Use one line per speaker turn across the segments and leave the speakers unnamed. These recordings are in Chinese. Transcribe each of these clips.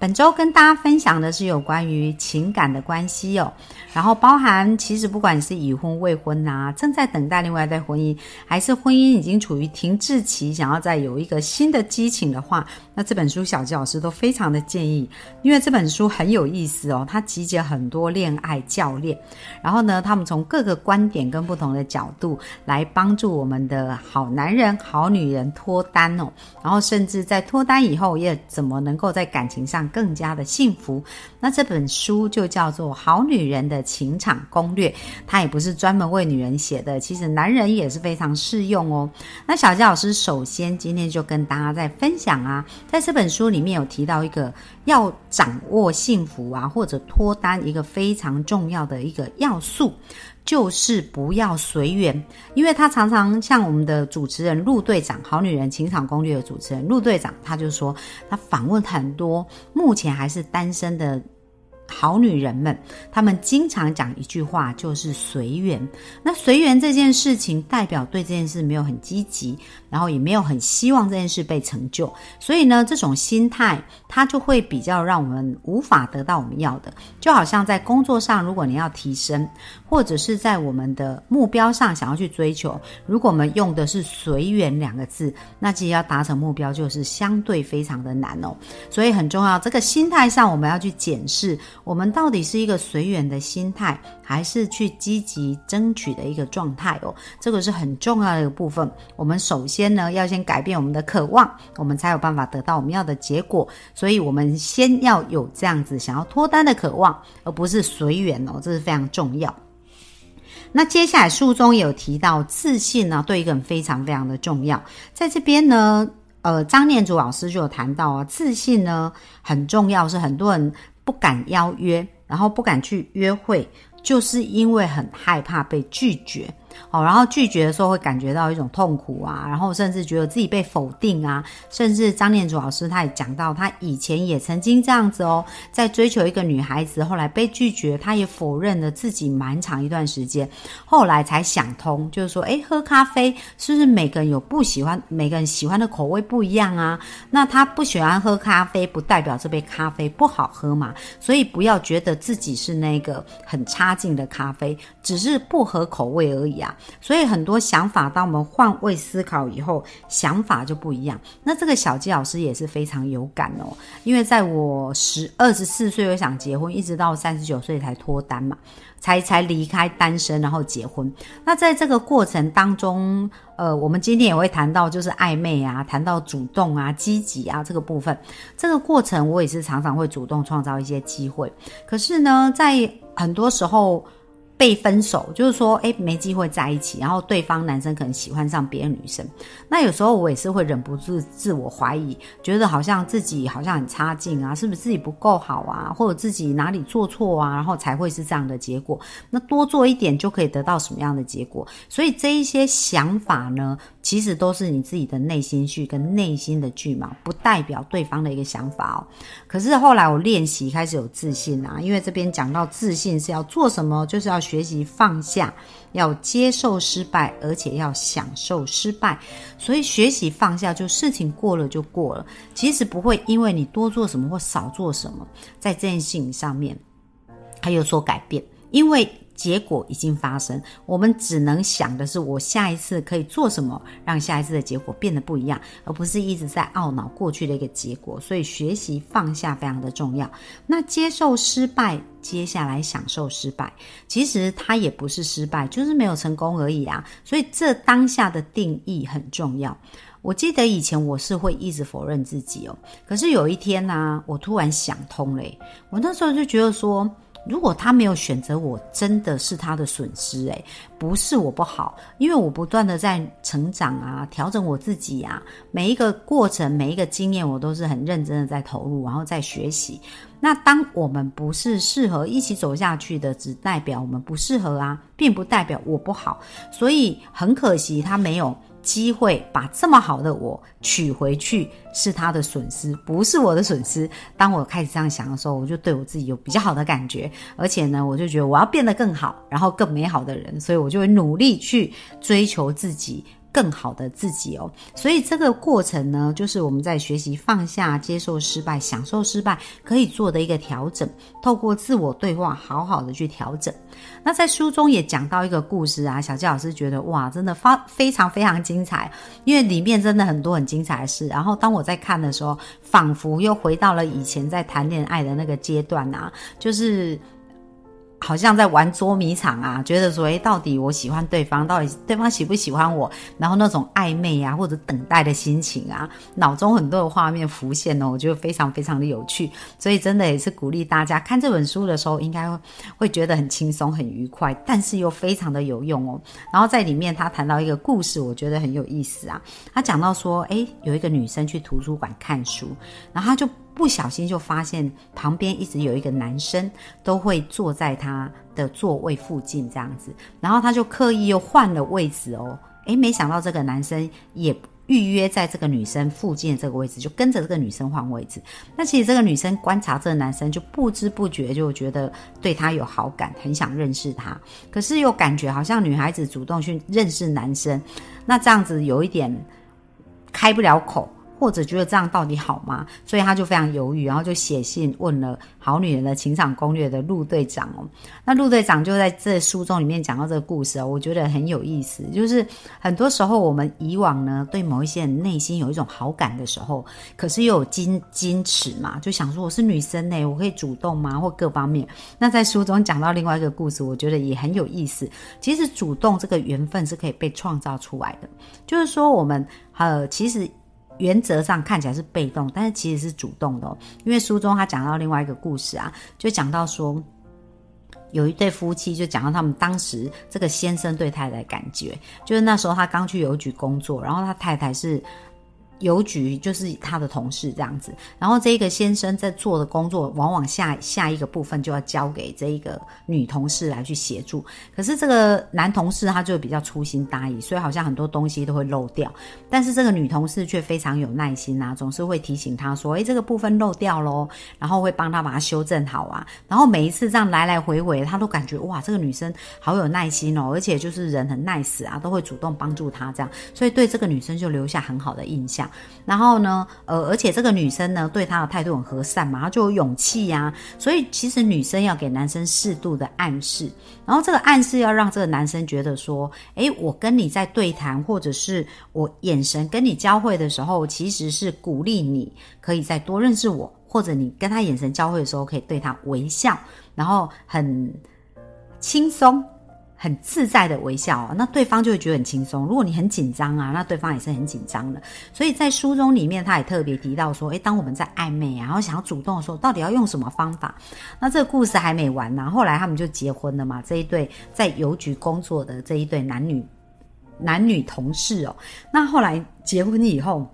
本周跟大家分享的是有关于情感的关系哦，然后包含其实不管是已婚未婚啊，正在等待另外一段婚姻，还是婚姻已经处于停滞期，想要再有一个新的激情的话，那这本书小吉老师都非常的建议，因为这本书很有意思哦，它集结很多恋爱教练，然后呢，他们从各个观点跟不同的角度来帮助我们的好男人、好女人脱单哦，然后甚至在脱单以后，也怎么能够在感情上。更加的幸福。那这本书就叫做《好女人的情场攻略》，它也不是专门为女人写的，其实男人也是非常适用哦。那小杰老师首先今天就跟大家在分享啊，在这本书里面有提到一个要掌握幸福啊，或者脱单一个非常重要的一个要素。就是不要随缘，因为他常常像我们的主持人陆队长，《好女人情场攻略》的主持人陆队长，他就说他访问很多目前还是单身的。好女人们，她们经常讲一句话，就是随缘。那随缘这件事情，代表对这件事没有很积极，然后也没有很希望这件事被成就。所以呢，这种心态，它就会比较让我们无法得到我们要的。就好像在工作上，如果你要提升，或者是在我们的目标上想要去追求，如果我们用的是随缘两个字，那其实要达成目标就是相对非常的难哦。所以很重要，这个心态上我们要去检视。我们到底是一个随缘的心态，还是去积极争取的一个状态哦？这个是很重要的一个部分。我们首先呢，要先改变我们的渴望，我们才有办法得到我们要的结果。所以，我们先要有这样子想要脱单的渴望，而不是随缘哦，这是非常重要。那接下来书中有提到自信呢，对一个人非常非常的重要。在这边呢，呃，张念祖老师就有谈到啊，自信呢很重要，是很多人。不敢邀约，然后不敢去约会，就是因为很害怕被拒绝。哦，然后拒绝的时候会感觉到一种痛苦啊，然后甚至觉得自己被否定啊，甚至张念祖老师他也讲到，他以前也曾经这样子哦，在追求一个女孩子，后来被拒绝，他也否认了自己蛮长一段时间，后来才想通，就是说，哎，喝咖啡是不是每个人有不喜欢，每个人喜欢的口味不一样啊？那他不喜欢喝咖啡，不代表这杯咖啡不好喝嘛？所以不要觉得自己是那个很差劲的咖啡，只是不合口味而已所以很多想法，当我们换位思考以后，想法就不一样。那这个小鸡老师也是非常有感哦，因为在我十二十四岁我想结婚，一直到三十九岁才脱单嘛，才才离开单身，然后结婚。那在这个过程当中，呃，我们今天也会谈到就是暧昧啊，谈到主动啊、积极啊这个部分。这个过程我也是常常会主动创造一些机会，可是呢，在很多时候。被分手，就是说，哎，没机会在一起，然后对方男生可能喜欢上别的女生，那有时候我也是会忍不住自我怀疑，觉得好像自己好像很差劲啊，是不是自己不够好啊，或者自己哪里做错啊，然后才会是这样的结果。那多做一点就可以得到什么样的结果？所以这一些想法呢？其实都是你自己的内心剧跟内心的剧嘛，不代表对方的一个想法哦。可是后来我练习开始有自信啊，因为这边讲到自信是要做什么，就是要学习放下，要接受失败，而且要享受失败。所以学习放下，就事情过了就过了，其实不会因为你多做什么或少做什么，在这件事情上面它有所改变，因为。结果已经发生，我们只能想的是，我下一次可以做什么，让下一次的结果变得不一样，而不是一直在懊恼过去的一个结果。所以，学习放下非常的重要。那接受失败，接下来享受失败，其实它也不是失败，就是没有成功而已啊。所以，这当下的定义很重要。我记得以前我是会一直否认自己哦，可是有一天呢，我突然想通了，我那时候就觉得说。如果他没有选择我，真的是他的损失诶，不是我不好，因为我不断的在成长啊，调整我自己啊，每一个过程，每一个经验，我都是很认真的在投入，然后在学习。那当我们不是适合一起走下去的，只代表我们不适合啊，并不代表我不好。所以很可惜，他没有。机会把这么好的我娶回去是他的损失，不是我的损失。当我开始这样想的时候，我就对我自己有比较好的感觉，而且呢，我就觉得我要变得更好，然后更美好的人，所以我就会努力去追求自己。更好的自己哦，所以这个过程呢，就是我们在学习放下、接受失败、享受失败可以做的一个调整。透过自我对话，好好的去调整。那在书中也讲到一个故事啊，小纪老师觉得哇，真的发非常非常精彩，因为里面真的很多很精彩的事。然后当我在看的时候，仿佛又回到了以前在谈恋爱的那个阶段啊，就是。好像在玩捉迷藏啊，觉得说，诶，到底我喜欢对方，到底对方喜不喜欢我？然后那种暧昧啊，或者等待的心情啊，脑中很多的画面浮现哦，我觉得非常非常的有趣。所以真的也是鼓励大家看这本书的时候，应该会觉得很轻松、很愉快，但是又非常的有用哦。然后在里面他谈到一个故事，我觉得很有意思啊。他讲到说，诶，有一个女生去图书馆看书，然后他就。不小心就发现旁边一直有一个男生都会坐在他的座位附近这样子，然后他就刻意又换了位置哦，诶，没想到这个男生也预约在这个女生附近的这个位置，就跟着这个女生换位置。那其实这个女生观察这个男生，就不知不觉就觉得对他有好感，很想认识他，可是又感觉好像女孩子主动去认识男生，那这样子有一点开不了口。或者觉得这样到底好吗？所以他就非常犹豫，然后就写信问了《好女人的情场攻略》的陆队长哦。那陆队长就在这书中里面讲到这个故事哦，我觉得很有意思。就是很多时候我们以往呢对某一些人内心有一种好感的时候，可是又有矜矜持嘛，就想说我是女生呢，我可以主动吗？或各方面。那在书中讲到另外一个故事，我觉得也很有意思。其实主动这个缘分是可以被创造出来的，就是说我们呃其实。原则上看起来是被动，但是其实是主动的哦。因为书中他讲到另外一个故事啊，就讲到说，有一对夫妻，就讲到他们当时这个先生对太太感觉，就是那时候他刚去邮局工作，然后他太太是。邮局就是他的同事这样子，然后这个先生在做的工作，往往下下一个部分就要交给这一个女同事来去协助。可是这个男同事他就比较粗心大意，所以好像很多东西都会漏掉。但是这个女同事却非常有耐心啊，总是会提醒他说：“诶，这个部分漏掉喽。”然后会帮他把它修正好啊。然后每一次这样来来回回，他都感觉哇，这个女生好有耐心哦，而且就是人很 nice 啊，都会主动帮助他这样，所以对这个女生就留下很好的印象。然后呢，呃，而且这个女生呢，对他的态度很和善嘛，她就有勇气呀。所以其实女生要给男生适度的暗示，然后这个暗示要让这个男生觉得说，诶，我跟你在对谈，或者是我眼神跟你交汇的时候，其实是鼓励你可以再多认识我，或者你跟他眼神交汇的时候，可以对他微笑，然后很轻松。很自在的微笑，哦那对方就会觉得很轻松。如果你很紧张啊，那对方也是很紧张的。所以在书中里面，他也特别提到说，诶，当我们在暧昧啊，然后想要主动的时候，到底要用什么方法？那这个故事还没完呢。后来他们就结婚了嘛，这一对在邮局工作的这一对男女男女同事哦。那后来结婚以后。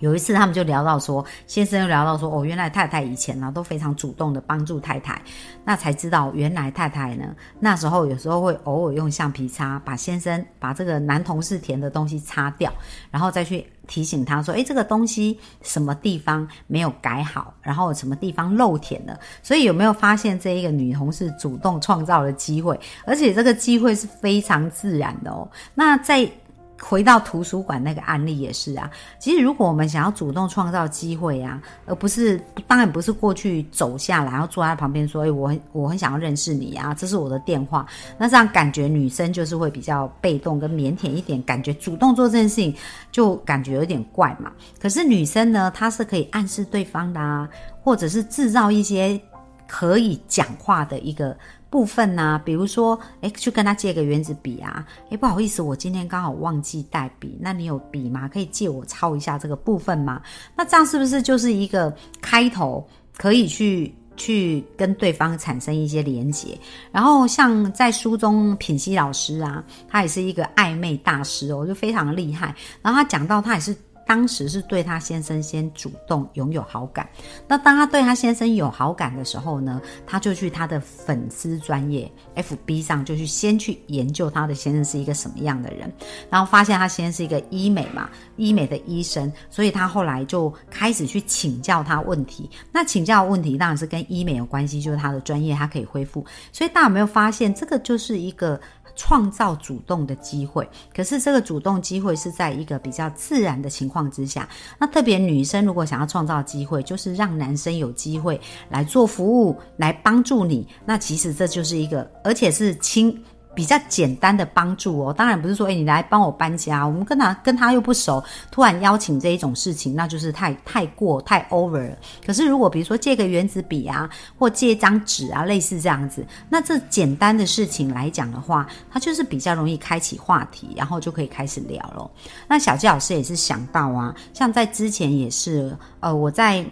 有一次，他们就聊到说，先生又聊到说，哦，原来太太以前呢都非常主动的帮助太太，那才知道原来太太呢那时候有时候会偶尔用橡皮擦把先生把这个男同事填的东西擦掉，然后再去提醒他说，诶，这个东西什么地方没有改好，然后什么地方漏填了。所以有没有发现这一个女同事主动创造了机会，而且这个机会是非常自然的哦。那在回到图书馆那个案例也是啊，其实如果我们想要主动创造机会啊，而不是当然不是过去走下来，然后坐在旁边说，哎，我很我很想要认识你啊，这是我的电话。那这样感觉女生就是会比较被动跟腼腆一点，感觉主动做这件事情就感觉有点怪嘛。可是女生呢，她是可以暗示对方的啊，或者是制造一些可以讲话的一个。部分呢，比如说，哎，去跟他借个原子笔啊，哎，不好意思，我今天刚好忘记带笔，那你有笔吗？可以借我抄一下这个部分吗？那这样是不是就是一个开头，可以去去跟对方产生一些连结。然后像在书中品熙老师啊，他也是一个暧昧大师哦，就非常厉害。然后他讲到他也是。当时是对他先生先主动拥有好感，那当他对他先生有好感的时候呢，他就去他的粉丝专业 FB 上就去先去研究他的先生是一个什么样的人，然后发现他先生是一个医美嘛，医美的医生，所以他后来就开始去请教他问题。那请教问题当然是跟医美有关系，就是他的专业他可以恢复。所以大家有没有发现，这个就是一个。创造主动的机会，可是这个主动机会是在一个比较自然的情况之下。那特别女生如果想要创造机会，就是让男生有机会来做服务，来帮助你。那其实这就是一个，而且是轻。比较简单的帮助哦，当然不是说，哎，你来帮我搬家，我们跟他跟他又不熟，突然邀请这一种事情，那就是太太过太 over 了。可是如果比如说借个原子笔啊，或借一张纸啊，类似这样子，那这简单的事情来讲的话，它就是比较容易开启话题，然后就可以开始聊了。那小季老师也是想到啊，像在之前也是，呃，我在。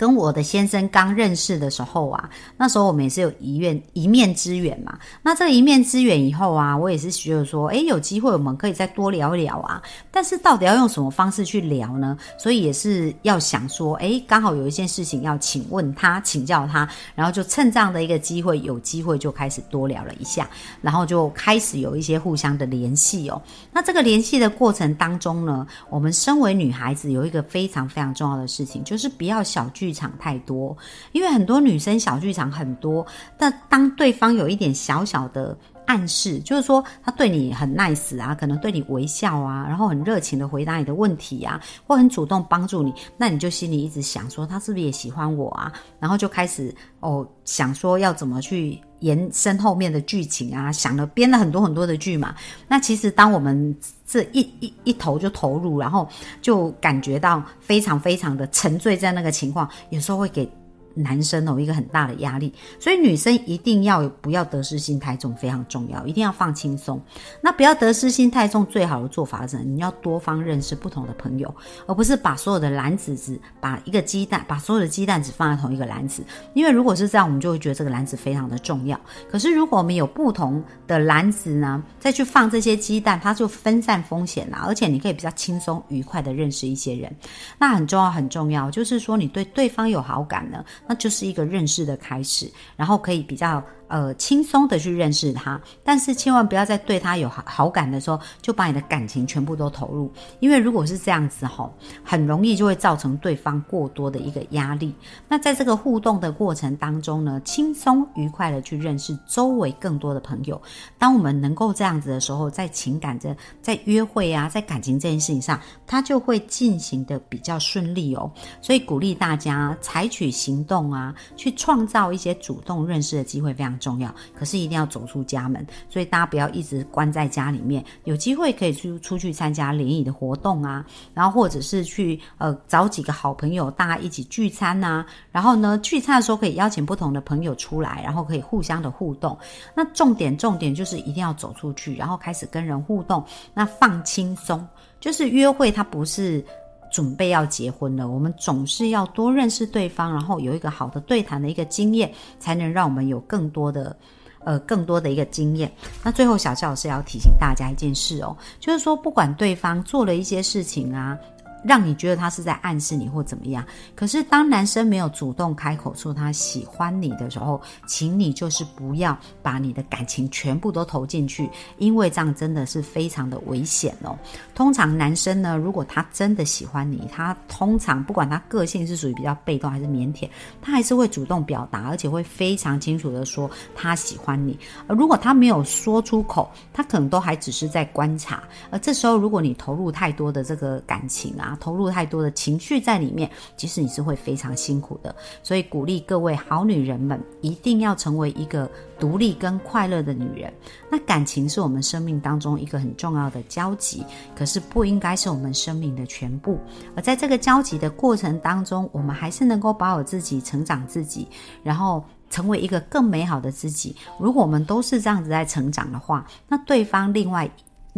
跟我的先生刚认识的时候啊，那时候我们也是有一面一面之缘嘛。那这一面之缘以后啊，我也是觉得说，诶，有机会我们可以再多聊一聊啊。但是到底要用什么方式去聊呢？所以也是要想说，诶，刚好有一件事情要请问他，请教他，然后就趁这样的一个机会，有机会就开始多聊了一下，然后就开始有一些互相的联系哦。那这个联系的过程当中呢，我们身为女孩子有一个非常非常重要的事情，就是不要小聚。剧场太多，因为很多女生小剧场很多，但当对方有一点小小的暗示，就是说他对你很 nice 啊，可能对你微笑啊，然后很热情的回答你的问题啊，或很主动帮助你，那你就心里一直想说他是不是也喜欢我啊？然后就开始哦想说要怎么去延伸后面的剧情啊，想了编了很多很多的剧嘛。那其实当我们这一一一头就投入，然后就感觉到非常非常的沉醉在那个情况，有时候会给。男生哦，一个很大的压力，所以女生一定要不要得失心太重，非常重要，一定要放轻松。那不要得失心太重，最好的做法是，你要多方认识不同的朋友，而不是把所有的篮子只把一个鸡蛋，把所有的鸡蛋只放在同一个篮子。因为如果是这样，我们就会觉得这个篮子非常的重要。可是如果我们有不同的篮子呢，再去放这些鸡蛋，它就分散风险啦，而且你可以比较轻松愉快的认识一些人。那很重要，很重要，就是说你对对方有好感呢。那就是一个认识的开始，然后可以比较。呃，轻松的去认识他，但是千万不要在对他有好好感的时候，就把你的感情全部都投入，因为如果是这样子吼，很容易就会造成对方过多的一个压力。那在这个互动的过程当中呢，轻松愉快的去认识周围更多的朋友。当我们能够这样子的时候，在情感这在约会啊，在感情这件事情上，他就会进行的比较顺利哦。所以鼓励大家采取行动啊，去创造一些主动认识的机会，非常。重要，可是一定要走出家门，所以大家不要一直关在家里面，有机会可以出出去参加联谊的活动啊，然后或者是去呃找几个好朋友，大家一起聚餐呐，然后呢聚餐的时候可以邀请不同的朋友出来，然后可以互相的互动。那重点重点就是一定要走出去，然后开始跟人互动，那放轻松，就是约会它不是。准备要结婚了，我们总是要多认识对方，然后有一个好的对谈的一个经验，才能让我们有更多的，呃，更多的一个经验。那最后，小赵老师要提醒大家一件事哦，就是说，不管对方做了一些事情啊。让你觉得他是在暗示你或怎么样，可是当男生没有主动开口说他喜欢你的时候，请你就是不要把你的感情全部都投进去，因为这样真的是非常的危险哦。通常男生呢，如果他真的喜欢你，他通常不管他个性是属于比较被动还是腼腆，他还是会主动表达，而且会非常清楚的说他喜欢你。而如果他没有说出口，他可能都还只是在观察。而这时候，如果你投入太多的这个感情啊投入太多的情绪在里面，其实你是会非常辛苦的。所以鼓励各位好女人们，一定要成为一个独立跟快乐的女人。那感情是我们生命当中一个很重要的交集，可是不应该是我们生命的全部。而在这个交集的过程当中，我们还是能够保有自己、成长自己，然后成为一个更美好的自己。如果我们都是这样子在成长的话，那对方另外。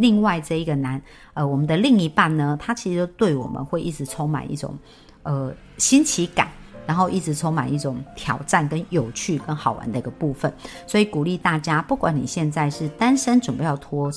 另外这一个男，呃，我们的另一半呢，他其实对我们会一直充满一种，呃，新奇感，然后一直充满一种挑战、跟有趣、跟好玩的一个部分。所以鼓励大家，不管你现在是单身，准备要脱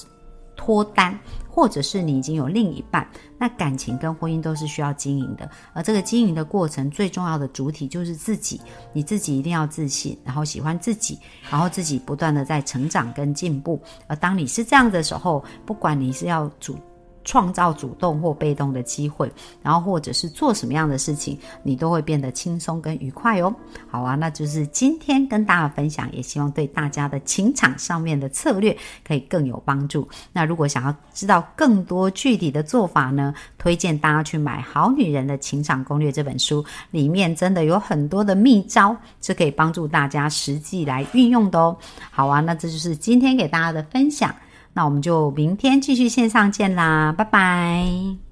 脱单，或者是你已经有另一半，那感情跟婚姻都是需要经营的。而这个经营的过程，最重要的主体就是自己，你自己一定要自信，然后喜欢自己，然后自己不断的在成长跟进步。而当你是这样的时候，不管你是要主。创造主动或被动的机会，然后或者是做什么样的事情，你都会变得轻松跟愉快哦。好啊，那就是今天跟大家分享，也希望对大家的情场上面的策略可以更有帮助。那如果想要知道更多具体的做法呢，推荐大家去买《好女人的情场攻略》这本书，里面真的有很多的秘招是可以帮助大家实际来运用的哦。好啊，那这就是今天给大家的分享。那我们就明天继续线上见啦，拜拜。